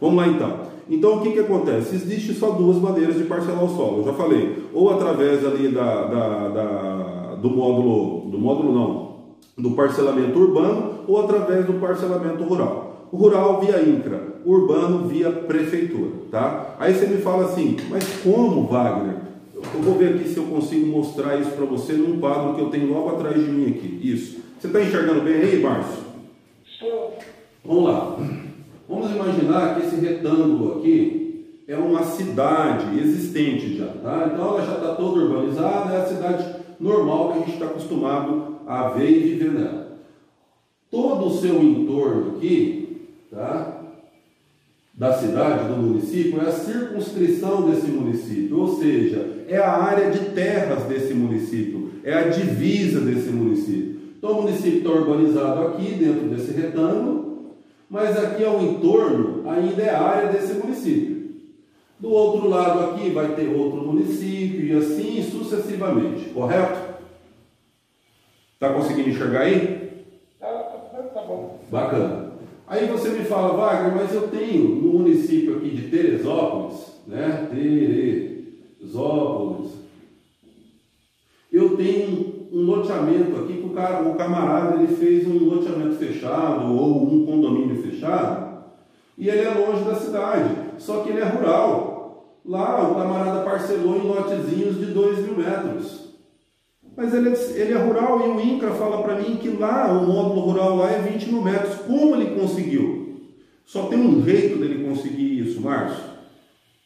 Vamos lá então. Então o que, que acontece? Existe só duas maneiras de parcelar o solo. Eu já falei, ou através ali da, da, da, do módulo, do módulo não, do parcelamento urbano, ou através do parcelamento rural. O rural via INCRA, urbano via prefeitura, tá? Aí você me fala assim, mas como, Wagner? Eu vou ver aqui se eu consigo mostrar isso para você num quadro que eu tenho logo atrás de mim aqui. Isso. Você está enxergando bem aí, Márcio? Vamos lá. Imaginar que esse retângulo aqui é uma cidade existente já, tá? Então ela já está toda urbanizada, é a cidade normal que a gente está acostumado a ver e viver nela. Todo o seu entorno aqui, tá? da cidade, do município, é a circunscrição desse município, ou seja, é a área de terras desse município, é a divisa desse município. Então o município está urbanizado aqui, dentro desse retângulo, mas aqui ao entorno ainda é área desse município. Do outro lado aqui vai ter outro município e assim sucessivamente, correto? Está conseguindo enxergar aí? Tá, tá, tá bom. Bacana. Aí você me fala, Wagner, mas eu tenho no município aqui de Teresópolis, né? Teresópolis, eu tenho um, loteamento aqui o, cara, o camarada ele fez um loteamento fechado ou um condomínio fechado e ele é longe da cidade, só que ele é rural. Lá o camarada parcelou em lotezinhos de 2 mil metros. Mas ele é, ele é rural e o INCRA fala para mim que lá, o módulo rural lá é 20 mil metros. Como ele conseguiu? Só tem um jeito dele conseguir isso, Márcio.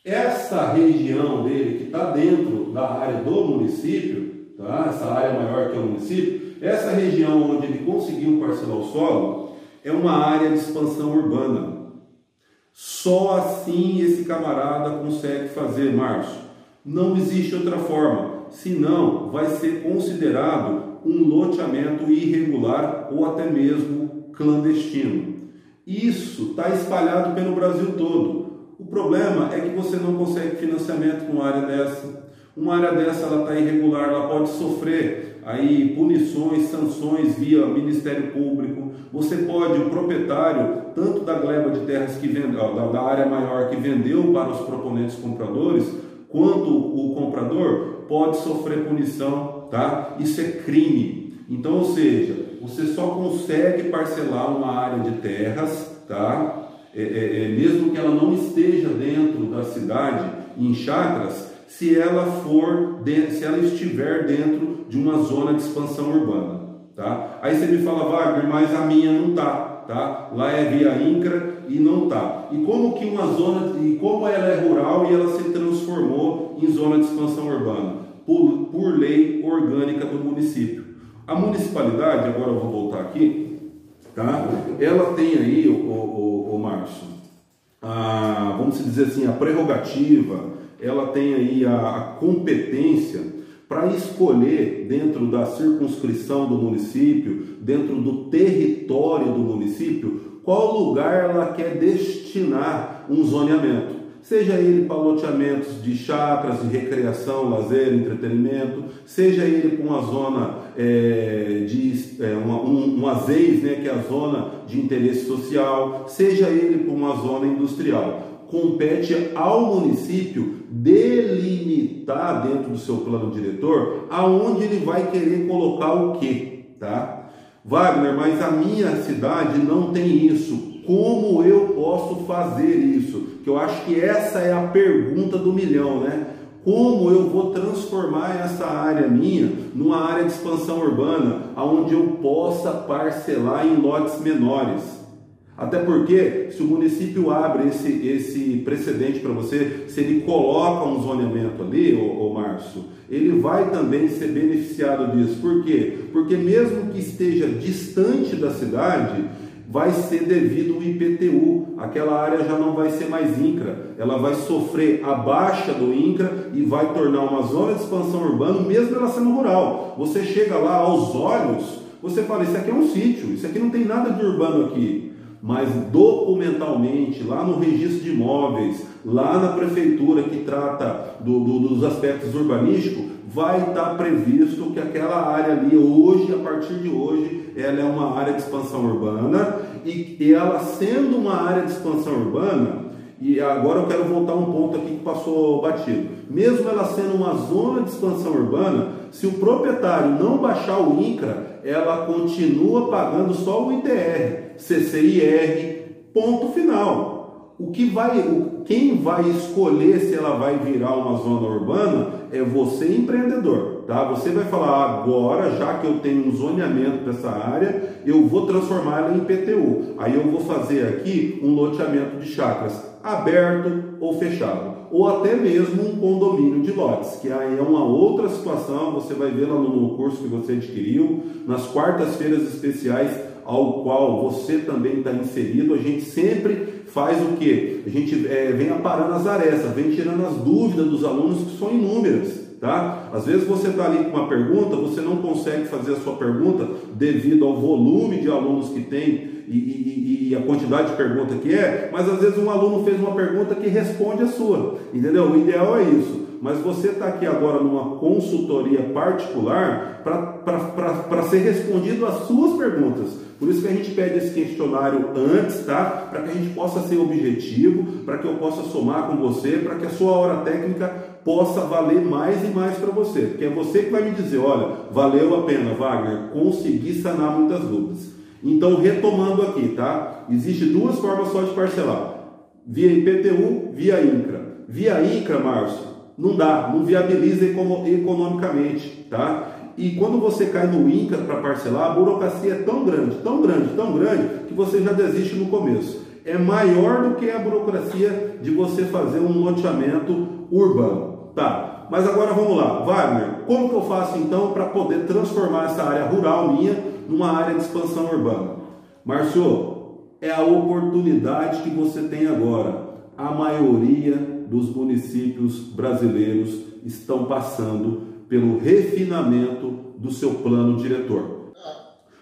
Essa região dele, que está dentro da área do município, tá? essa área maior que é o município, essa região onde ele conseguiu parcelar o solo, é uma área de expansão urbana. Só assim esse camarada consegue fazer, Márcio. Não existe outra forma senão vai ser considerado um loteamento irregular ou até mesmo clandestino. Isso está espalhado pelo Brasil todo. O problema é que você não consegue financiamento com área dessa. Uma área dessa ela está irregular, ela pode sofrer aí punições, sanções via Ministério Público. Você pode, o proprietário, tanto da gleba de terras que vende, da, da área maior que vendeu para os proponentes compradores, quanto o comprador, pode sofrer punição, tá? Isso é crime. Então, ou seja, você só consegue parcelar uma área de terras, tá? É, é, é, mesmo que ela não esteja dentro da cidade, em chacras, se ela for, se ela estiver dentro de uma zona de expansão urbana, tá? Aí você me fala, Wagner, mas a minha não tá, tá? Lá é via INCRA e não tá. E como que uma zona, e como ela é rural e ela se transformou em zona de expansão urbana, por, por lei orgânica do município. A municipalidade, agora eu vou voltar aqui, tá? ela tem aí, o, o, o Márcio, a, vamos dizer assim, a prerrogativa, ela tem aí a, a competência para escolher dentro da circunscrição do município, dentro do território do município, qual lugar ela quer destinar um zoneamento seja ele para loteamentos de chacras, de recreação, lazer, entretenimento, seja ele para uma zona é, de é, uma, um, um azeis, né, que é a zona de interesse social, seja ele para uma zona industrial. Compete ao município delimitar dentro do seu plano diretor aonde ele vai querer colocar o que, tá? Wagner, mas a minha cidade não tem isso como eu posso fazer isso? Que eu acho que essa é a pergunta do milhão, né? Como eu vou transformar essa área minha numa área de expansão urbana, onde eu possa parcelar em lotes menores? Até porque, se o município abre esse, esse precedente para você, se ele coloca um zoneamento ali, ô, ô Márcio, ele vai também ser beneficiado disso. Por quê? Porque mesmo que esteja distante da cidade, vai ser devido ao IPTU. Aquela área já não vai ser mais INCRA, ela vai sofrer a baixa do INCRA e vai tornar uma zona de expansão urbana, mesmo ela sendo rural. Você chega lá aos olhos, você fala: Isso aqui é um sítio, isso aqui não tem nada de urbano aqui. Mas documentalmente, lá no registro de imóveis, lá na prefeitura que trata do, do, dos aspectos urbanísticos, vai estar previsto que aquela área ali hoje, a partir de hoje, ela é uma área de expansão urbana e ela sendo uma área de expansão urbana, E agora eu quero voltar um ponto aqui que passou batido. Mesmo ela sendo uma zona de expansão urbana, se o proprietário não baixar o INCRA, ela continua pagando só o ITR, CCIR, ponto final. O que vai, quem vai escolher se ela vai virar uma zona urbana é você empreendedor, tá? Você vai falar agora, já que eu tenho um zoneamento para essa área, eu vou transformar ela em PTU. Aí eu vou fazer aqui um loteamento de chacras aberto ou fechado, ou até mesmo um condomínio de lotes, que aí é uma outra situação, você vai ver lá no curso que você adquiriu, nas quartas-feiras especiais ao qual você também está inserido, a gente sempre faz o que? A gente é, vem aparando as arestas, vem tirando as dúvidas dos alunos que são inúmeras. Tá? Às vezes você está ali com uma pergunta, você não consegue fazer a sua pergunta devido ao volume de alunos que tem e, e, e, a quantidade de pergunta que é, mas às vezes um aluno fez uma pergunta que responde a sua, entendeu? O ideal é isso. Mas você está aqui agora numa consultoria particular para ser respondido as suas perguntas. Por isso que a gente pede esse questionário antes, tá? Para que a gente possa ser objetivo, para que eu possa somar com você, para que a sua hora técnica possa valer mais e mais para você. Porque é você que vai me dizer, olha, valeu a pena, Wagner, consegui sanar muitas dúvidas. Então, retomando aqui, tá? Existe duas formas só de parcelar: via IPTU, via INCRA. Via INCRA, Márcio, não dá, não viabiliza economicamente, tá? E quando você cai no INCRA para parcelar, a burocracia é tão grande, tão grande, tão grande, que você já desiste no começo. É maior do que a burocracia de você fazer um loteamento urbano, tá? Mas agora vamos lá, Wagner, como que eu faço então para poder transformar essa área rural minha numa área de expansão urbana. Márcio, é a oportunidade que você tem agora. A maioria dos municípios brasileiros estão passando pelo refinamento do seu plano diretor.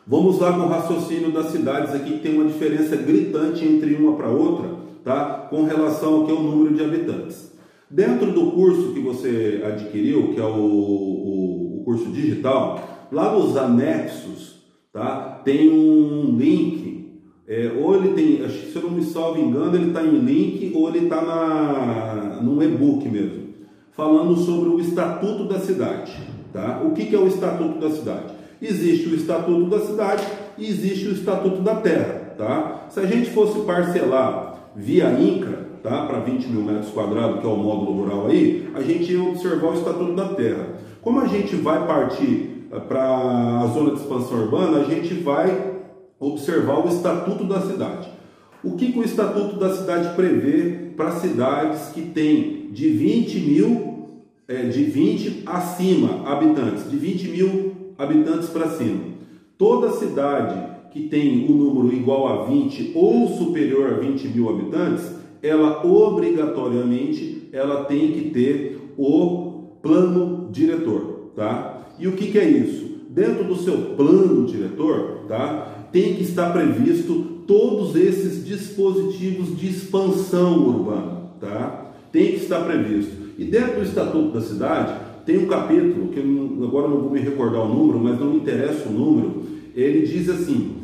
Vamos lá com o raciocínio das cidades aqui, que tem uma diferença gritante entre uma para outra, tá? com relação ao número de habitantes. Dentro do curso que você adquiriu, que é o, o, o curso digital, lá nos anexos tá? Tem um link, é, ou ele tem, se eu não me salvo engano, ele está em link ou ele está num e-book mesmo, falando sobre o estatuto da cidade, tá? O que, que é o estatuto da cidade? Existe o estatuto da cidade e existe o estatuto da terra, tá? Se a gente fosse parcelar via INCRA, tá? Para 20 mil metros quadrados, que é o módulo rural aí, a gente ia observar o estatuto da terra. Como a gente vai partir para a zona de expansão urbana, a gente vai observar o estatuto da cidade. O que, que o estatuto da cidade prevê para cidades que têm de 20 mil, é, de 20 acima habitantes, de 20 mil habitantes para cima? Toda cidade que tem um número igual a 20 ou superior a 20 mil habitantes, ela obrigatoriamente ela tem que ter o plano diretor, tá? E o que, que é isso? Dentro do seu plano diretor, tá? Tem que estar previsto todos esses dispositivos de expansão urbana, tá? Tem que estar previsto. E dentro do Estatuto da Cidade tem um capítulo que eu, agora não vou me recordar o número, mas não me interessa o número. Ele diz assim: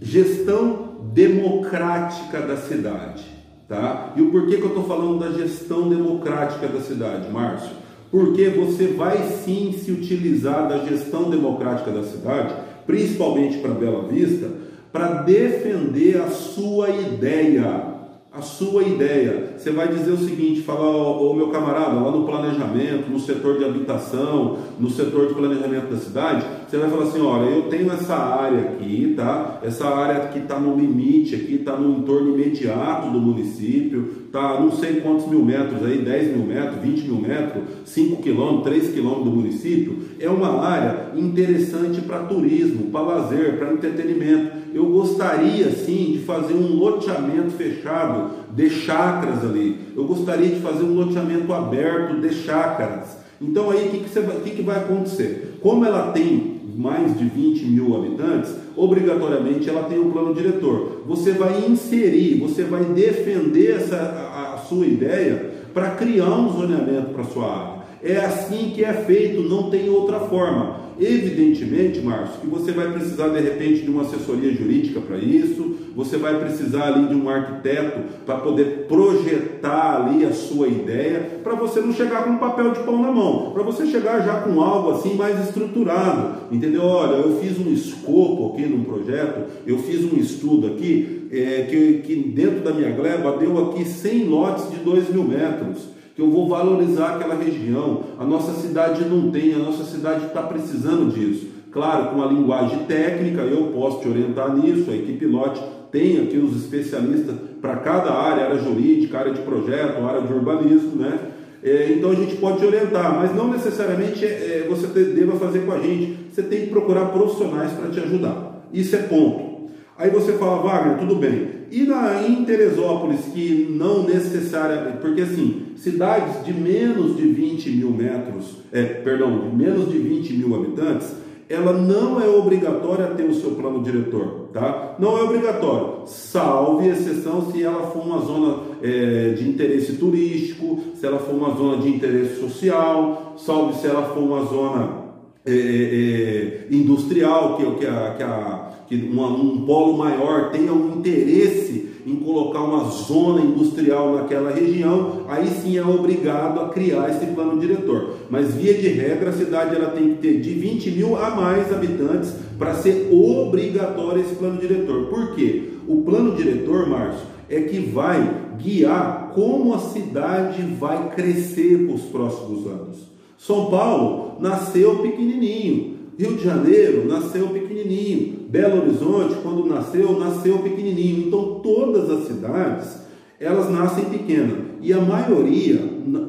gestão democrática da cidade, tá? E o porquê que eu estou falando da gestão democrática da cidade, Márcio? porque você vai sim se utilizar da gestão democrática da cidade, principalmente para Bela Vista, para defender a sua ideia a sua ideia. Você vai dizer o seguinte, falar, ô, meu camarada, lá no planejamento, no setor de habitação, no setor de planejamento da cidade, você vai falar assim, olha, eu tenho essa área aqui, tá? Essa área que está no limite aqui, está no entorno imediato do município, tá não sei quantos mil metros aí, 10 mil metros, 20 mil metros, 5 quilômetros, 3 quilômetros do município, é uma área interessante para turismo, para lazer, para entretenimento. Eu gostaria sim de fazer um loteamento fechado de chácaras ali. Eu gostaria de fazer um loteamento aberto de chácaras. Então aí o que, que, que, vai acontecer? Como ela tem mais de 20 mil habitantes, obrigatoriamente ela tem um plano diretor. Você vai inserir, você vai defender essa, a, a sua ideia para criar um zoneamento para sua área. É assim que é feito, não tem outra forma. Evidentemente, Márcio, que você vai precisar de repente de uma assessoria jurídica para isso, você vai precisar ali de um arquiteto para poder projetar ali a sua ideia, para você não chegar com um papel de pão na mão, para você chegar já com algo assim mais estruturado, entendeu? Olha, eu fiz um escopo aqui num projeto, eu fiz um estudo aqui é, que, que dentro da minha gleba deu aqui 100 lotes de 2 mil metros que eu vou valorizar aquela região. A nossa cidade não tem, a nossa cidade está precisando disso. Claro, com a linguagem técnica, eu posso te orientar nisso, a equipe Lote tem aqui os especialistas para cada área, área jurídica, área de projeto, área de urbanismo, né? É, então a gente pode te orientar, mas não necessariamente é, você deva fazer com a gente. Você tem que procurar profissionais para te ajudar. Isso é ponto. Aí você fala, Wagner, tudo bem. E na, em Teresópolis, que não necessariamente, porque assim, cidades de menos de 20 mil metros, é, perdão, de menos de 20 mil habitantes, ela não é obrigatória ter o seu plano diretor, tá? Não é obrigatório, salve exceção se ela for uma zona é, de interesse turístico, se ela for uma zona de interesse social, salve se ela for uma zona é, é, industrial, que, que, a, que, a, que uma, um polo maior tenha um interesse em colocar uma zona industrial naquela região, aí sim é obrigado a criar esse plano diretor. Mas via de regra, a cidade ela tem que ter de 20 mil a mais habitantes para ser obrigatório esse plano diretor. Por quê? O plano diretor, Márcio, é que vai guiar como a cidade vai crescer para os próximos anos. São Paulo nasceu pequenininho, Rio de Janeiro nasceu pequenininho. Belo Horizonte, quando nasceu, nasceu pequenininho. Então todas as cidades, elas nascem pequenas. E a maioria,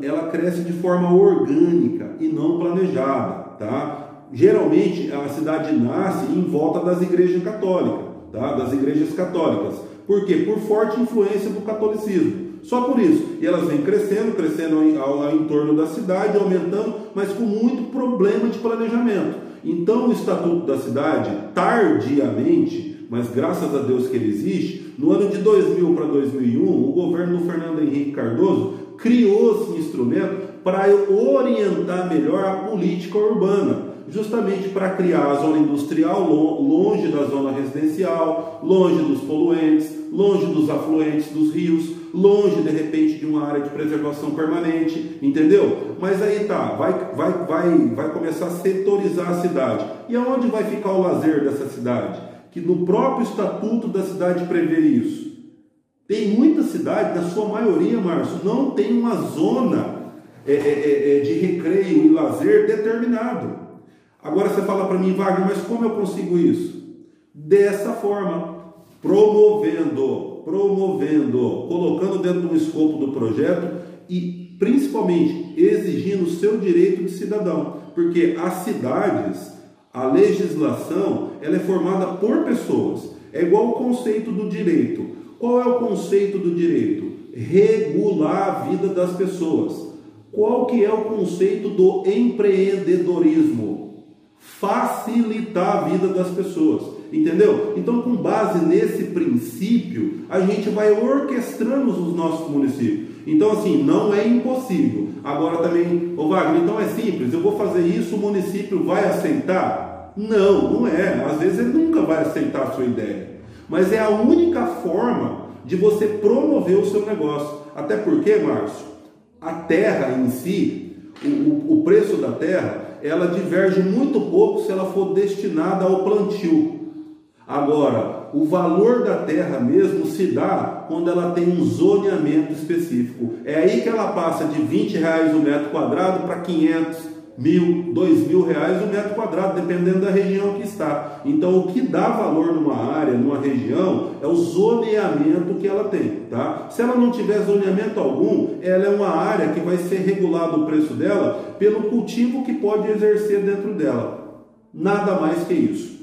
ela cresce de forma orgânica e não planejada, tá? Geralmente a cidade nasce em volta das igrejas católicas, tá? Das igrejas católicas. Por quê? Por forte influência do catolicismo. Só por isso. E elas vêm crescendo, crescendo ao, ao, em torno da cidade, aumentando, mas com muito problema de planejamento. Então, o Estatuto da Cidade, tardiamente, mas graças a Deus que ele existe, no ano de 2000 para 2001, o governo do Fernando Henrique Cardoso criou esse instrumento para orientar melhor a política urbana, justamente para criar a zona industrial longe da zona residencial, longe dos poluentes, longe dos afluentes dos rios, longe de repente de uma área de preservação permanente, entendeu? Mas aí tá, vai, vai, vai, vai começar a setorizar a cidade. E aonde vai ficar o lazer dessa cidade? Que no próprio estatuto da cidade prevê isso. Tem muita cidade, na sua maioria, Márcio, não tem uma zona é, é, é, é de recreio e lazer determinado. Agora você fala para mim, Wagner, mas como eu consigo isso? Dessa forma, promovendo, promovendo, colocando dentro do escopo do projeto e principalmente exigindo o seu direito de cidadão, porque as cidades, a legislação, ela é formada por pessoas. É igual o conceito do direito. Qual é o conceito do direito? Regular a vida das pessoas. Qual que é o conceito do empreendedorismo? Facilitar a vida das pessoas. Entendeu? Então, com base nesse princípio, a gente vai orquestrando os nossos municípios. Então, assim, não é impossível. Agora também, ô Wagner, então é simples, eu vou fazer isso, o município vai aceitar? Não, não é. Às vezes ele nunca vai aceitar a sua ideia. Mas é a única forma de você promover o seu negócio. Até porque, Márcio, a terra em si, o, o preço da terra, ela diverge muito pouco se ela for destinada ao plantio. Agora, o valor da terra mesmo se dá quando ela tem um zoneamento específico. É aí que ela passa de 20 reais o metro quadrado para 500, mil, dois mil reais o metro quadrado, dependendo da região que está. Então, o que dá valor numa área, numa região, é o zoneamento que ela tem, tá? Se ela não tiver zoneamento algum, ela é uma área que vai ser regulado o preço dela pelo cultivo que pode exercer dentro dela. Nada mais que isso.